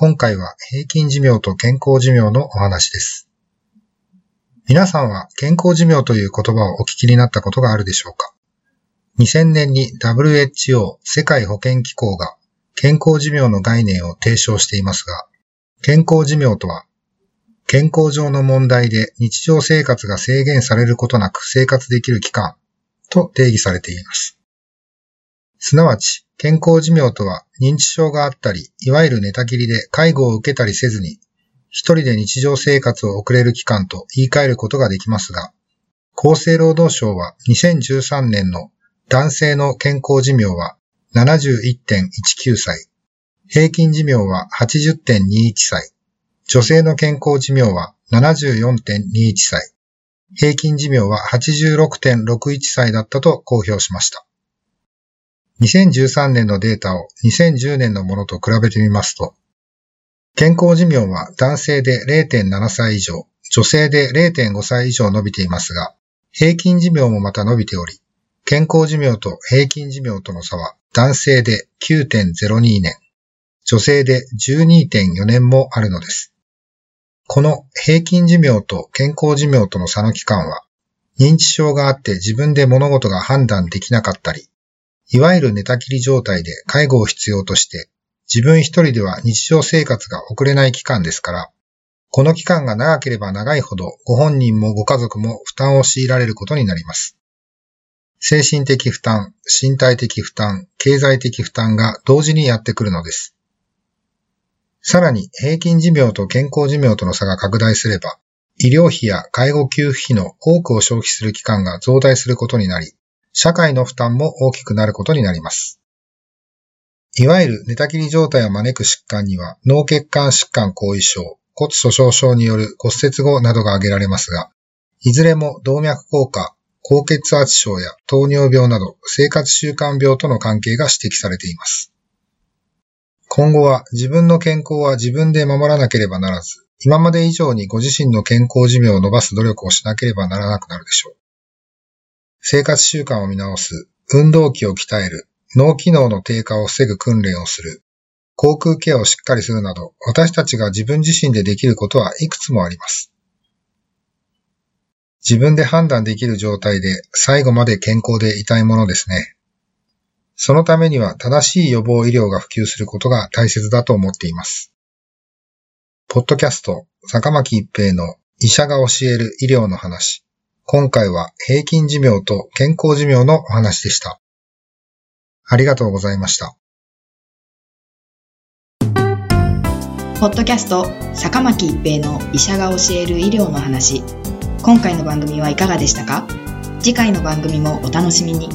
今回は平均寿命と健康寿命のお話です。皆さんは健康寿命という言葉をお聞きになったことがあるでしょうか ?2000 年に WHO 世界保健機構が健康寿命の概念を提唱していますが、健康寿命とは健康上の問題で日常生活が制限されることなく生活できる期間と定義されています。すなわち、健康寿命とは認知症があったり、いわゆる寝たきりで介護を受けたりせずに、一人で日常生活を送れる期間と言い換えることができますが、厚生労働省は2013年の男性の健康寿命は71.19歳、平均寿命は80.21歳、女性の健康寿命は74.21歳、平均寿命は86.61歳だったと公表しました。2013年のデータを2010年のものと比べてみますと、健康寿命は男性で0.7歳以上、女性で0.5歳以上伸びていますが、平均寿命もまた伸びており、健康寿命と平均寿命との差は男性で9.02年、女性で12.4年もあるのです。この平均寿命と健康寿命との差の期間は、認知症があって自分で物事が判断できなかったり、いわゆる寝たきり状態で介護を必要として、自分一人では日常生活が送れない期間ですから、この期間が長ければ長いほどご本人もご家族も負担を強いられることになります。精神的負担、身体的負担、経済的負担が同時にやってくるのです。さらに平均寿命と健康寿命との差が拡大すれば、医療費や介護給付費の多くを消費する期間が増大することになり、社会の負担も大きくなることになります。いわゆる寝たきり状態を招く疾患には脳血管疾患後遺症、骨粗鬆症による骨折後などが挙げられますが、いずれも動脈硬化、高血圧症や糖尿病など生活習慣病との関係が指摘されています。今後は自分の健康は自分で守らなければならず、今まで以上にご自身の健康寿命を伸ばす努力をしなければならなくなるでしょう。生活習慣を見直す、運動器を鍛える、脳機能の低下を防ぐ訓練をする、航空ケアをしっかりするなど、私たちが自分自身でできることはいくつもあります。自分で判断できる状態で最後まで健康でいたいものですね。そのためには正しい予防医療が普及することが大切だと思っています。ポッドキャスト、坂巻一平の医者が教える医療の話。今回は平均寿命と健康寿命のお話でした。ありがとうございました。ポッドキャスト坂巻一平の医者が教える医療の話今回の番組はいかがでしたか？次回の番組もお楽しみに